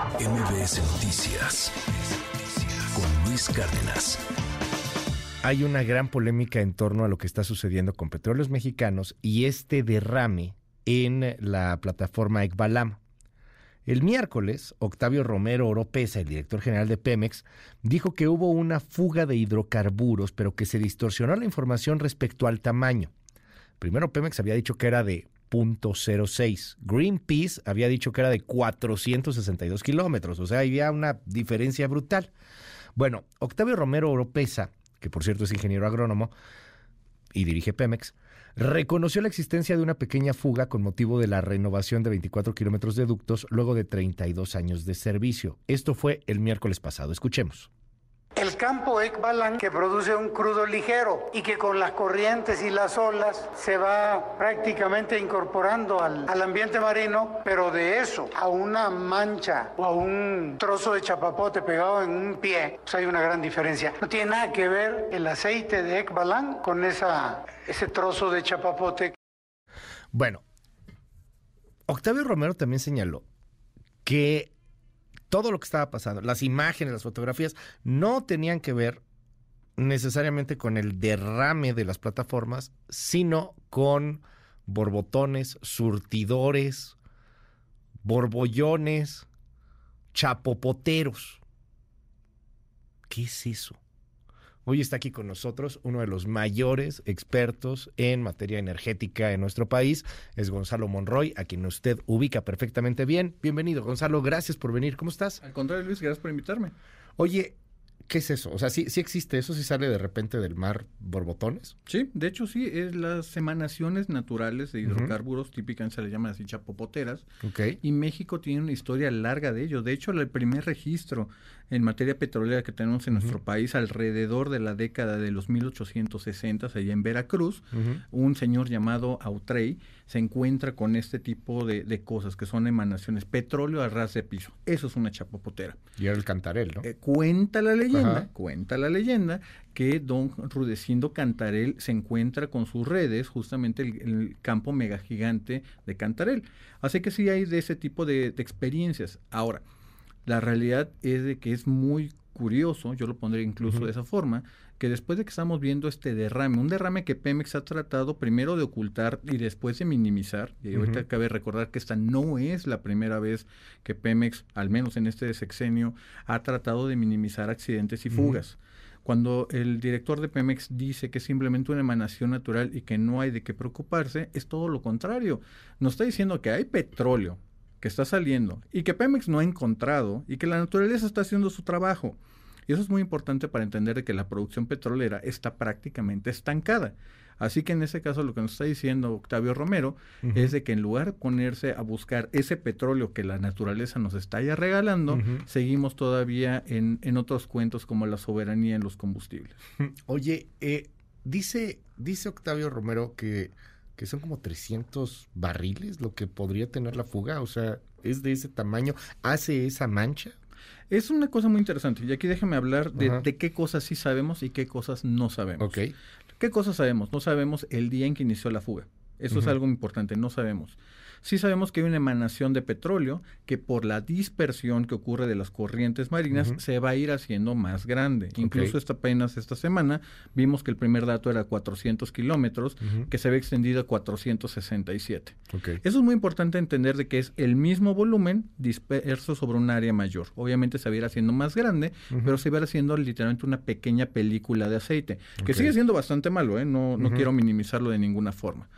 MBS Noticias con Luis Cárdenas. Hay una gran polémica en torno a lo que está sucediendo con petróleos mexicanos y este derrame en la plataforma Ekbalam. El miércoles, Octavio Romero Oropesa, el director general de Pemex, dijo que hubo una fuga de hidrocarburos, pero que se distorsionó la información respecto al tamaño. Primero Pemex había dicho que era de .06. Greenpeace había dicho que era de 462 kilómetros, o sea, había una diferencia brutal. Bueno, Octavio Romero Oropesa, que por cierto es ingeniero agrónomo y dirige Pemex, reconoció la existencia de una pequeña fuga con motivo de la renovación de 24 kilómetros de ductos luego de 32 años de servicio. Esto fue el miércoles pasado. Escuchemos. El campo Ekbalan que produce un crudo ligero y que con las corrientes y las olas se va prácticamente incorporando al, al, ambiente marino, pero de eso a una mancha o a un trozo de chapapote pegado en un pie, pues hay una gran diferencia. No tiene nada que ver el aceite de Ekbalan con ese trozo de chapapote. Bueno, Octavio Romero también señaló que todo lo que estaba pasando, las imágenes, las fotografías, no tenían que ver necesariamente con el derrame de las plataformas, sino con borbotones, surtidores, borbollones, chapopoteros. ¿Qué es eso? Hoy está aquí con nosotros uno de los mayores expertos en materia energética en nuestro país, es Gonzalo Monroy, a quien usted ubica perfectamente bien. Bienvenido, Gonzalo, gracias por venir. ¿Cómo estás? Al contrario, Luis, gracias por invitarme. Oye, ¿qué es eso? O sea, ¿sí, sí existe eso? ¿Sí sale de repente del mar borbotones? Sí, de hecho sí, es las emanaciones naturales de hidrocarburos, uh -huh. típicamente se le llaman así chapopoteras. Okay. Y México tiene una historia larga de ello. De hecho, el primer registro en materia petrolera que tenemos en uh -huh. nuestro país alrededor de la década de los 1860, allá en Veracruz, uh -huh. un señor llamado Autrey se encuentra con este tipo de, de, cosas que son emanaciones, petróleo a ras de piso. Eso es una chapopotera. Y era el Cantarel, ¿no? Eh, cuenta la leyenda, Ajá. cuenta la leyenda que don Rudecindo Cantarel se encuentra con sus redes, justamente el, el campo mega gigante de Cantarel. Así que sí hay de ese tipo de, de experiencias. Ahora, la realidad es de que es muy curioso, yo lo pondré incluso uh -huh. de esa forma, que después de que estamos viendo este derrame, un derrame que Pemex ha tratado primero de ocultar y después de minimizar, y ahorita uh -huh. cabe recordar que esta no es la primera vez que Pemex, al menos en este sexenio, ha tratado de minimizar accidentes y fugas. Uh -huh. Cuando el director de Pemex dice que es simplemente una emanación natural y que no hay de qué preocuparse, es todo lo contrario. Nos está diciendo que hay petróleo que está saliendo y que Pemex no ha encontrado y que la naturaleza está haciendo su trabajo. Y eso es muy importante para entender que la producción petrolera está prácticamente estancada. Así que en ese caso lo que nos está diciendo Octavio Romero uh -huh. es de que en lugar de ponerse a buscar ese petróleo que la naturaleza nos está ya regalando, uh -huh. seguimos todavía en, en, otros cuentos como la soberanía en los combustibles. Oye, eh, dice, dice Octavio Romero que que son como 300 barriles lo que podría tener la fuga, o sea, es de ese tamaño, hace esa mancha. Es una cosa muy interesante y aquí déjame hablar de, de, qué cosas sí sabemos y qué cosas no sabemos. Okay. ¿Qué cosas sabemos? No sabemos el día en que inició la fuga. Eso uh -huh. es algo importante, no sabemos. Sí sabemos que hay una emanación de petróleo que por la dispersión que ocurre de las corrientes marinas uh -huh. se va a ir haciendo más grande. Okay. Incluso esta, apenas esta semana vimos que el primer dato era 400 kilómetros, uh -huh. que se ve extendido a 467. Okay. Eso es muy importante entender de que es el mismo volumen disperso sobre un área mayor. Obviamente se va a ir haciendo más grande, uh -huh. pero se va a ir haciendo literalmente una pequeña película de aceite, que okay. sigue siendo bastante malo, ¿eh? no, no quiero minimizarlo de ninguna forma.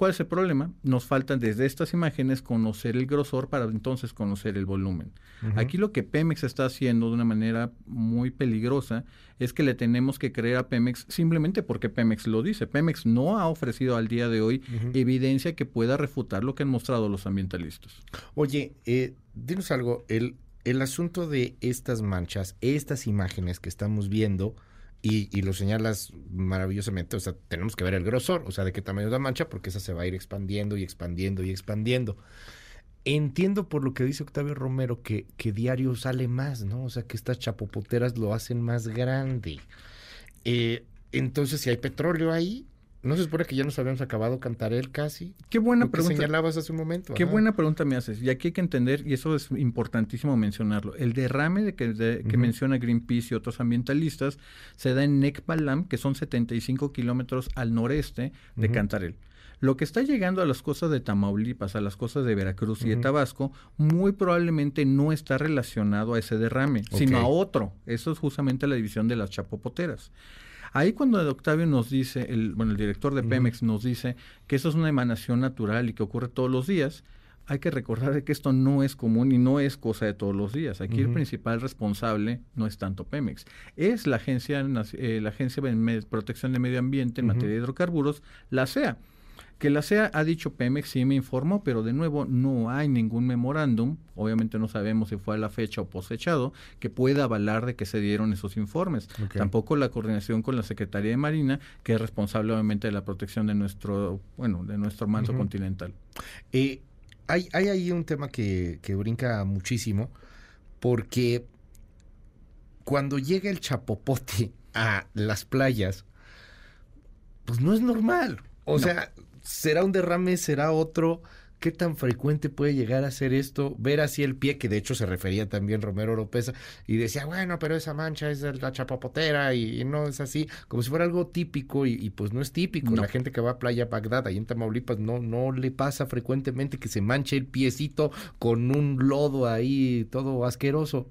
¿Cuál es el problema? Nos faltan desde estas imágenes conocer el grosor para entonces conocer el volumen. Uh -huh. Aquí lo que Pemex está haciendo de una manera muy peligrosa es que le tenemos que creer a Pemex simplemente porque Pemex lo dice. Pemex no ha ofrecido al día de hoy uh -huh. evidencia que pueda refutar lo que han mostrado los ambientalistas. Oye, eh, dinos algo, el, el asunto de estas manchas, estas imágenes que estamos viendo, y, y, lo señalas maravillosamente, o sea, tenemos que ver el grosor, o sea, de qué tamaño es la mancha, porque esa se va a ir expandiendo y expandiendo y expandiendo. Entiendo por lo que dice Octavio Romero que, que diario sale más, ¿no? O sea, que estas chapopoteras lo hacen más grande. Eh, entonces, si hay petróleo ahí, ¿No se supone que ya nos habíamos acabado Cantarel casi? Qué buena pregunta. señalabas hace un momento. Qué buena pregunta me haces. Y aquí hay que entender, y eso es importantísimo mencionarlo, el derrame de que, que menciona Greenpeace y otros ambientalistas se da en Necpalam, que son 75 kilómetros al noreste de Cantarel. Lo que está llegando a las costas de Tamaulipas, a las costas de Veracruz y de Tabasco, muy probablemente no está relacionado a ese derrame, sino a otro. Eso es justamente la división de las chapopoteras. Ahí cuando Octavio nos dice, el, bueno, el director de Pemex nos dice que eso es una emanación natural y que ocurre todos los días, hay que recordar que esto no es común y no es cosa de todos los días. Aquí el principal responsable no es tanto Pemex, es la Agencia, eh, la agencia de Protección de Medio Ambiente en materia de hidrocarburos, la CEA. Que la CEA ha dicho Pemex, sí me informó, pero de nuevo no hay ningún memorándum, obviamente no sabemos si fue a la fecha o posechado, que pueda avalar de que se dieron esos informes. Tampoco la coordinación con la Secretaría de Marina, que es responsable obviamente de la protección de nuestro, bueno, de nuestro manto continental. Eh, hay, hay ahí un tema que, que brinca muchísimo, porque cuando llega el chapopote a las playas, pues no es normal. O sea, ¿Será un derrame? ¿Será otro? ¿Qué tan frecuente puede llegar a ser esto? Ver así el pie, que de hecho se refería también Romero Oropesa, y decía, bueno, pero esa mancha es de la chapapotera y, no es así, como si fuera algo típico y, pues no es típico. La gente que va a Playa Bagdad, ahí en Tamaulipas, no, no le pasa frecuentemente que se manche el piecito con un lodo ahí todo asqueroso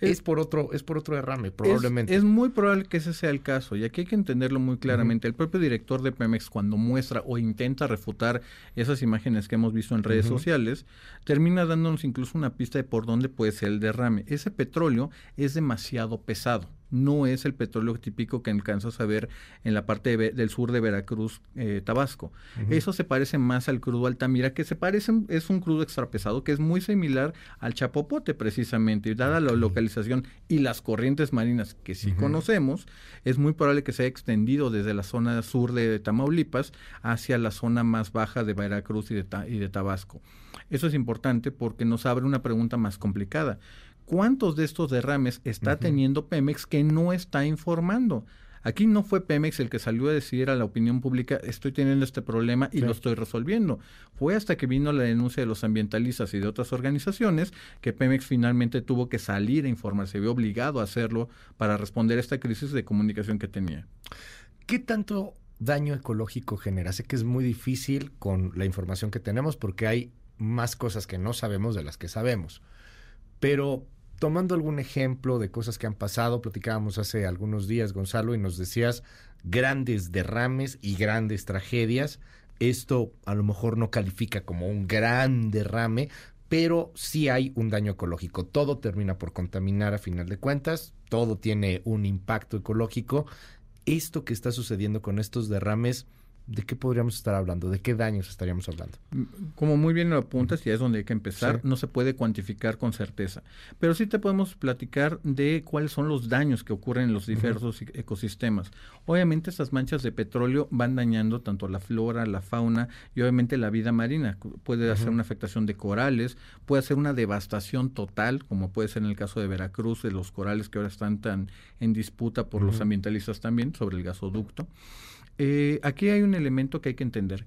es, por otro es por otro derrame probablemente. es, muy probable que ese sea el caso y aquí hay que entenderlo muy claramente. El propio director de Pemex cuando muestra o intenta refutar esas imágenes que hemos visto en redes sociales termina dándonos incluso una pista de por dónde puede ser el derrame. Ese petróleo es demasiado pesado no es el petróleo típico que alcanzas a ver en la parte del sur de Veracruz, eh, Tabasco. Eso se parece más al crudo Altamira, que se parece, es un crudo extra pesado, que es muy similar al chapopote precisamente, y dada la localización y las corrientes marinas que sí conocemos, es muy probable que se haya extendido desde la zona sur de Tamaulipas hacia la zona más baja de Veracruz y de, y de Tabasco. Eso es importante porque nos abre una pregunta más complicada cuántos de estos derrames está teniendo Pemex que no está informando. Aquí no fue Pemex el que salió a decir a la opinión pública, estoy teniendo este problema y lo estoy resolviendo. Fue hasta que vino la denuncia de los ambientalistas y de otras organizaciones que Pemex finalmente tuvo que salir a informar, se vio obligado a hacerlo para responder a esta crisis de comunicación que tenía. ¿Qué tanto daño ecológico genera? Sé que es muy difícil con la información que tenemos porque hay más cosas que no sabemos de las que sabemos. Pero tomando algún ejemplo de cosas que han pasado, platicábamos hace algunos días, Gonzalo, y nos decías grandes derrames y grandes tragedias. Esto a lo mejor no califica como un gran derrame, pero sí hay un daño ecológico. Todo termina por contaminar a final de cuentas, todo tiene un impacto ecológico. Esto que está sucediendo con estos derrames, ¿de qué podríamos estar hablando? ¿De qué daños estaríamos hablando? Como muy bien lo apuntas, y es donde hay que empezar, no se puede cuantificar con certeza, pero sí te podemos platicar de cuáles son los daños que ocurren en los diversos ecosistemas. Obviamente estas manchas de petróleo van dañando tanto la flora, la fauna y obviamente la vida marina. Puede hacer una afectación de corales, puede hacer una devastación total, como puede ser en el caso de Veracruz, de los corales que ahora están tan en disputa por los ambientalistas también sobre el gasoducto. Eh, aquí hay un elemento que hay que entender.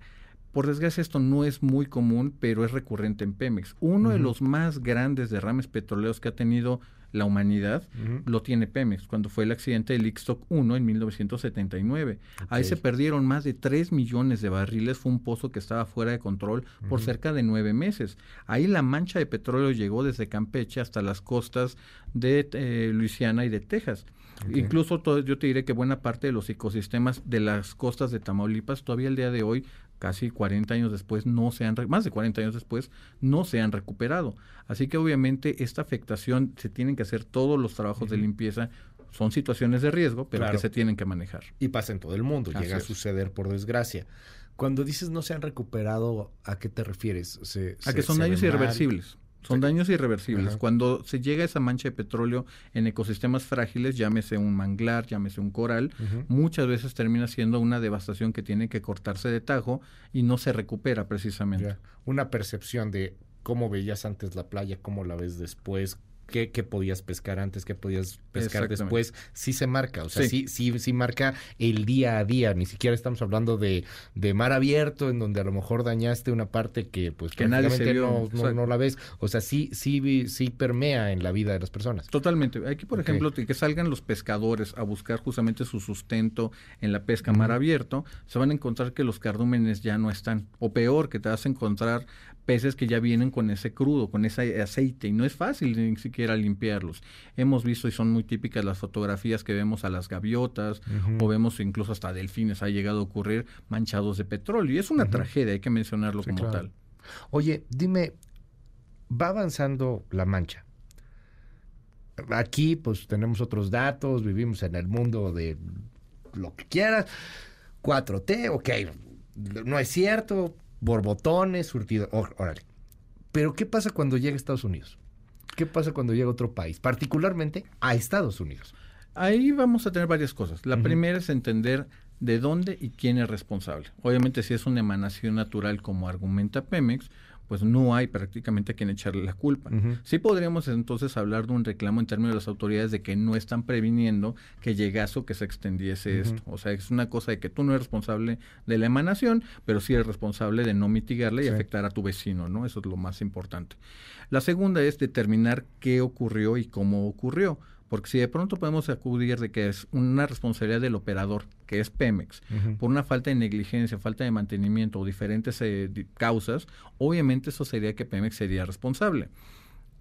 Por desgracia esto no es muy común, pero es recurrente en Pemex. Uno de los más grandes derrames petroleros que ha tenido la humanidad lo tiene Pemex, cuando fue el accidente del Ixtoc 1 en 1979. Ahí se perdieron más de 3 millones de barriles, fue un pozo que estaba fuera de control por cerca de nueve meses. Ahí la mancha de petróleo llegó desde Campeche hasta las costas de eh, Luisiana y de Texas. Incluso todo, yo te diré que buena parte de los ecosistemas de las costas de Tamaulipas todavía el día de hoy, casi 40 años después, no se han, más de 40 años después, no se han recuperado. Así que obviamente esta afectación, se tienen que hacer todos los trabajos de limpieza, son situaciones de riesgo, pero que se tienen que manejar. Y pasa en todo el mundo, llega a suceder por desgracia. Cuando dices no se han recuperado, ¿a qué te refieres? a que son daños irreversibles. Son daños irreversibles. Cuando se llega a esa mancha de petróleo en ecosistemas frágiles, llámese un manglar, llámese un coral, muchas veces termina siendo una devastación que tiene que cortarse de tajo y no se recupera precisamente. Una percepción de cómo veías antes la playa, cómo la ves después, qué, podías pescar antes, qué podías pescar después, sí se marca, o sea, sí. sí, sí, marca el día a día, ni siquiera estamos hablando de, de mar abierto, en donde a lo mejor dañaste una parte que pues que nadie no, no, la ves, o sea, sí, sí, sí permea en la vida de las personas. Totalmente, aquí por ejemplo, que salgan los pescadores a buscar justamente su sustento en la pesca mar abierto, se van a encontrar que los cardúmenes ya no están, o peor, que te vas a encontrar peces que ya vienen con ese crudo, con ese aceite, y no es fácil ni siquiera limpiarlos. Hemos visto y son muy típicas las fotografías que vemos a las gaviotas, o vemos incluso hasta delfines, ha llegado a ocurrir manchados de petróleo, y es una tragedia, hay que mencionarlo como tal. Oye, dime, va avanzando la mancha. Aquí, pues tenemos otros datos, vivimos en el mundo de lo que quieras. 4T, ok, no es cierto, borbotones, surtido, órale. Pero ¿qué pasa cuando llega a Estados Unidos? ¿Qué pasa cuando llega a otro país? Particularmente a Estados Unidos. Ahí vamos a tener varias cosas. La primera es entender de dónde y quién es responsable. Obviamente si es una emanación natural como argumenta Pemex, pues no hay prácticamente a quien echarle la culpa. Sí podríamos entonces hablar de un reclamo en términos de las autoridades de que no están previniendo que llegase o que se extendiese esto. O sea, es una cosa de que tú no eres responsable de la emanación, pero sí eres responsable de no mitigarla y afectar a tu vecino, ¿no? Eso es lo más importante. La segunda es determinar qué ocurrió y cómo ocurrió. Porque si de pronto podemos acudir de que es una responsabilidad del operador, que es Pemex, por una falta de negligencia, falta de mantenimiento o diferentes eh, causas, obviamente eso sería que Pemex sería responsable.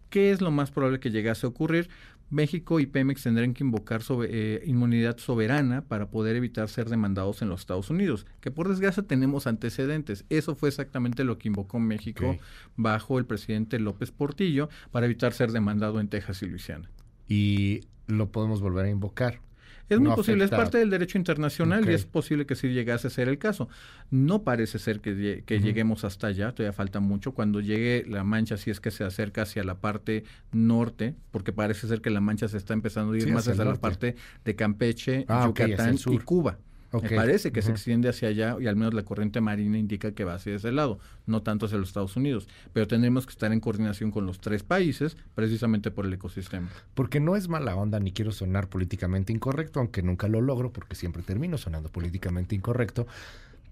¿Qué es lo más probable que llegase a ocurrir? México y Pemex tendrán que invocar eh, inmunidad soberana para poder evitar ser demandados en los Estados Unidos, que por desgracia tenemos antecedentes. Eso fue exactamente lo que invocó México bajo el presidente López Portillo para evitar ser demandado en Texas y Luisiana y lo podemos volver a invocar. Es muy posible, es parte del derecho internacional y es posible que sí llegase a ser el caso. No parece ser que, lleguemos hasta allá, todavía falta mucho. Cuando llegue la mancha, si es que se acerca hacia la parte norte, porque parece ser que la mancha se está empezando a ir más hacia, la parte de Campeche, ah, Yucatán y Cuba. Me parece que se extiende hacia allá y al menos la corriente marina indica que va hacia ese lado, no tanto hacia los Estados Unidos. Pero tendremos que estar en coordinación con los tres países precisamente por el ecosistema. Porque no es mala onda ni quiero sonar políticamente incorrecto, aunque nunca lo logro porque siempre termino sonando políticamente incorrecto.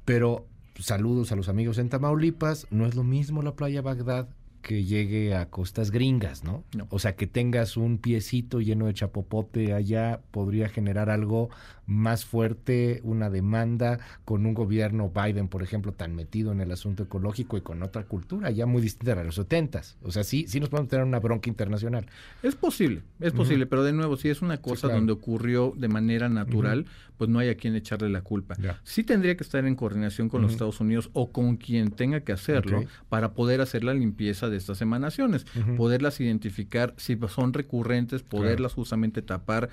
Pero saludos a los amigos en Tamaulipas, no es lo mismo la playa Bagdad que llegue a costas gringas, ¿no? O sea, que tengas un piecito lleno de chapopote allá podría generar algo más fuerte, una demanda con un gobierno Biden, por ejemplo, tan metido en el asunto ecológico y con otra cultura ya muy distinta a los setentas. O sea, sí, sí nos podemos tener una bronca internacional. Es posible, es posible, pero de nuevo, si es una cosa donde ocurrió de manera natural, pues no hay a quien echarle la culpa. Sí tendría que estar en coordinación con los Estados Unidos o con quien tenga que hacerlo para poder hacer la limpieza de estas emanaciones, poderlas identificar si son recurrentes, poderlas justamente tapar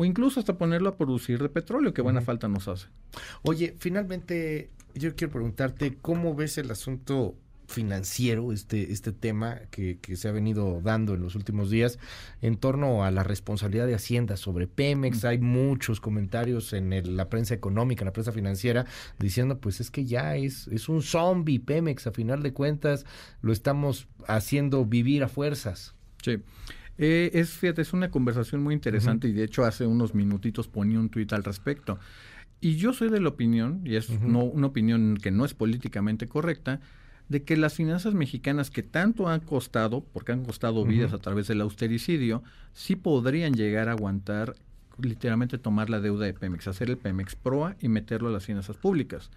o incluso hasta ponerlo a producir de petróleo, que buena falta nos hace. Oye, finalmente yo quiero preguntarte, ¿cómo ves el asunto financiero, este, este tema que, que, se ha venido dando en los últimos días en torno a la responsabilidad de Hacienda sobre Pemex. Hay muchos comentarios en la prensa económica, en la prensa financiera, diciendo pues es que ya es, es un zombie Pemex, a final de cuentas lo estamos haciendo vivir a fuerzas. Sí. Eh, es, fíjate, es una conversación muy interesante y de hecho hace unos minutitos ponía un tuit al respecto. Y yo soy de la opinión, y es no, una opinión que no es políticamente correcta, de que las finanzas mexicanas que tanto han costado, porque han costado vidas a través del austericidio, sí podrían llegar a aguantar literalmente tomar la deuda de Pemex, hacer el Pemex Proa y meterlo a las finanzas públicas.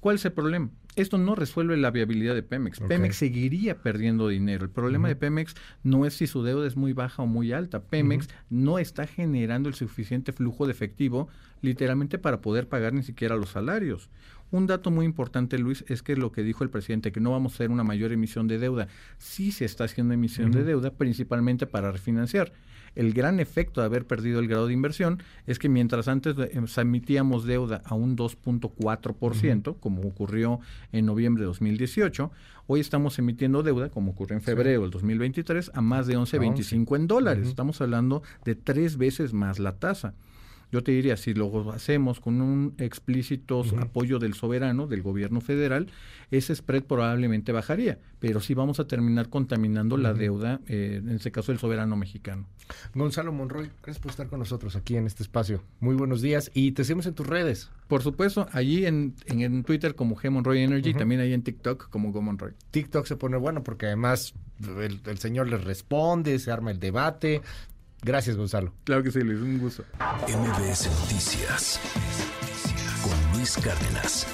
¿Cuál es el problema? Esto no resuelve la viabilidad de Pemex. Pemex seguiría perdiendo dinero. El problema de Pemex no es si su deuda es muy baja o muy alta. Pemex no está generando el suficiente flujo de efectivo literalmente para poder pagar ni siquiera los salarios. Un dato muy importante, Luis, es que lo que dijo el presidente, que no vamos a hacer una mayor emisión de deuda. Sí se está haciendo emisión de deuda, principalmente para refinanciar. El gran efecto de haber perdido el grado de inversión es que mientras antes em, emitíamos deuda a un 2.4%, como ocurrió en noviembre de 2018, hoy estamos emitiendo deuda, como ocurrió en febrero del 2023, a más de 11.25 en dólares. Estamos hablando de tres veces más la tasa. Yo te diría, si lo hacemos con un explícito apoyo del soberano, del gobierno federal, ese spread probablemente bajaría, pero sí vamos a terminar contaminando la deuda, eh, en este caso el soberano mexicano. Gonzalo Monroy, gracias por estar con nosotros aquí en este espacio. Muy buenos días y te seguimos en tus redes. Por supuesto, allí en, en, Twitter como G Monroy Energy, también ahí en TikTok como Go Monroy. TikTok se pone bueno porque además el, el señor les responde, se arma el debate. Gracias, Gonzalo. Claro que sí, Luis, un gusto. MBS Noticias con Luis Cárdenas.